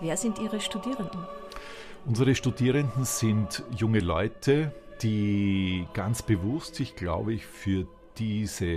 Wer sind Ihre Studierenden? Unsere Studierenden sind junge Leute, die ganz bewusst sich, glaube ich, für diese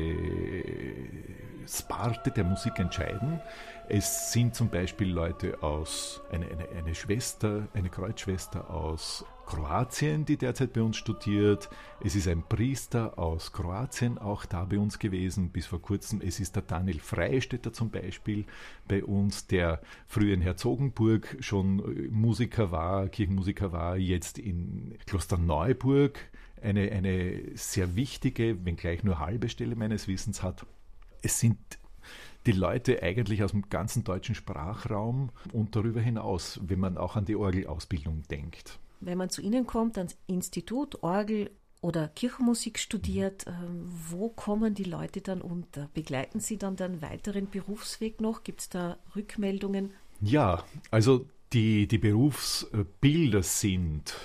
Sparte der Musik entscheiden. Es sind zum Beispiel Leute aus, eine, eine, eine Schwester, eine Kreuzschwester aus Kroatien, die derzeit bei uns studiert. Es ist ein Priester aus Kroatien auch da bei uns gewesen, bis vor kurzem. Es ist der Daniel Freistetter zum Beispiel bei uns, der früher in Herzogenburg schon Musiker war, Kirchenmusiker war, jetzt in Klosterneuburg eine, eine sehr wichtige, wenngleich nur halbe Stelle meines Wissens hat. Es sind die Leute eigentlich aus dem ganzen deutschen Sprachraum und darüber hinaus, wenn man auch an die Orgelausbildung denkt. Wenn man zu Ihnen kommt, ans Institut Orgel oder Kirchenmusik studiert, ähm, wo kommen die Leute dann unter? Begleiten Sie dann den weiteren Berufsweg noch? Gibt es da Rückmeldungen? Ja, also die, die Berufsbilder sind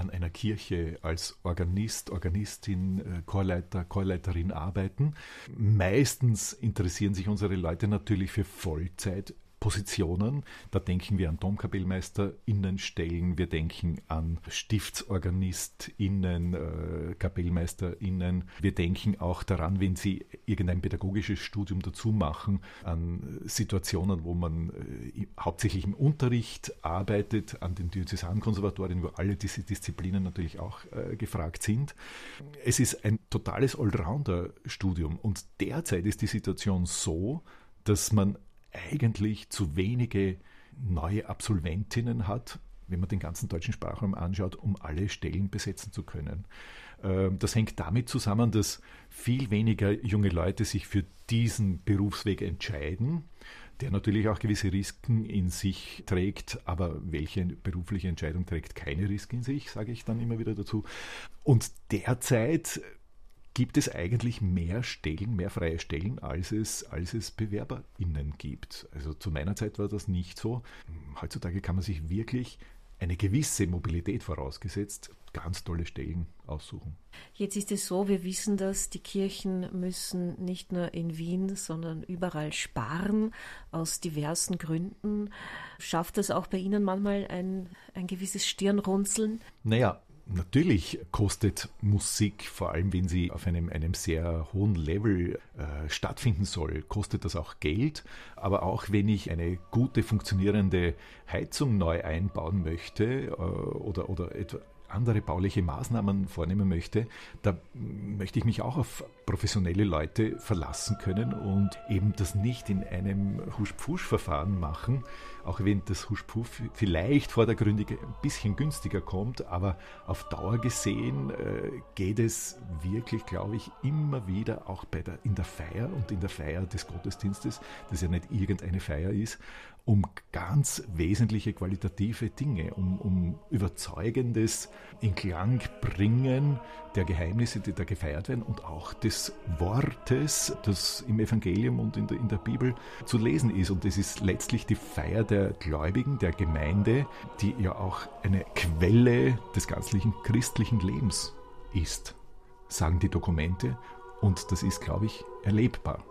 an einer Kirche als Organist, Organistin, äh, Chorleiter, Chorleiterin arbeiten. Meistens interessieren sich unsere Leute natürlich für Vollzeit Positionen. Da denken wir an DomkapellmeisterInnenstellen, wir denken an StiftsorganistInnen, äh, KapellmeisterInnen. Wir denken auch daran, wenn sie irgendein pädagogisches Studium dazu machen, an Situationen, wo man äh, hauptsächlich im Unterricht arbeitet, an den Diözesankonservatorien, wo alle diese Disziplinen natürlich auch äh, gefragt sind. Es ist ein totales Allrounder-Studium und derzeit ist die Situation so, dass man eigentlich zu wenige neue Absolventinnen hat, wenn man den ganzen deutschen Sprachraum anschaut, um alle Stellen besetzen zu können. Ähm, das hängt damit zusammen, dass viel weniger junge Leute sich für diesen Berufsweg entscheiden, der natürlich auch gewisse Risiken in sich trägt, aber welche berufliche Entscheidung trägt keine Risiken in sich, sage ich dann immer wieder dazu. Und derzeit gibt es eigentlich mehr Stellen, mehr freie Stellen, als es, als es BewerberInnen gibt. Also zu meiner Zeit war das nicht so. Heutzutage kann man sich wirklich eine gewisse Mobilität vorausgesetzt, ganz tolle Stellen aussuchen. Jetzt ist es so, wir wissen dass die Kirchen müssen nicht nur in Wien, sondern überall sparen, aus diversen Gründen. Schafft das auch bei Ihnen manchmal ein, ein gewisses Stirnrunzeln? Naja, Natürlich kostet Musik, vor allem wenn sie auf einem, einem sehr hohen Level äh, stattfinden soll, kostet das auch Geld. Aber auch wenn ich eine gute funktionierende Heizung neu einbauen möchte äh, oder, oder etwa andere bauliche Maßnahmen vornehmen möchte, da möchte ich mich auch auf professionelle Leute verlassen können und eben das nicht in einem Husch-Pfusch-Verfahren machen, auch wenn das Husch-Pfusch vielleicht vordergründig ein bisschen günstiger kommt, aber auf Dauer gesehen äh, geht es wirklich, glaube ich, immer wieder auch bei der, in der Feier und in der Feier des Gottesdienstes, das ja nicht irgendeine Feier ist, um ganz wesentliche qualitative Dinge, um, um überzeugendes in Klang bringen der Geheimnisse, die da gefeiert werden und auch des Wortes, das im Evangelium und in der, in der Bibel zu lesen ist. Und das ist letztlich die Feier der Gläubigen, der Gemeinde, die ja auch eine Quelle des ganzlichen christlichen Lebens ist, sagen die Dokumente. Und das ist, glaube ich, erlebbar.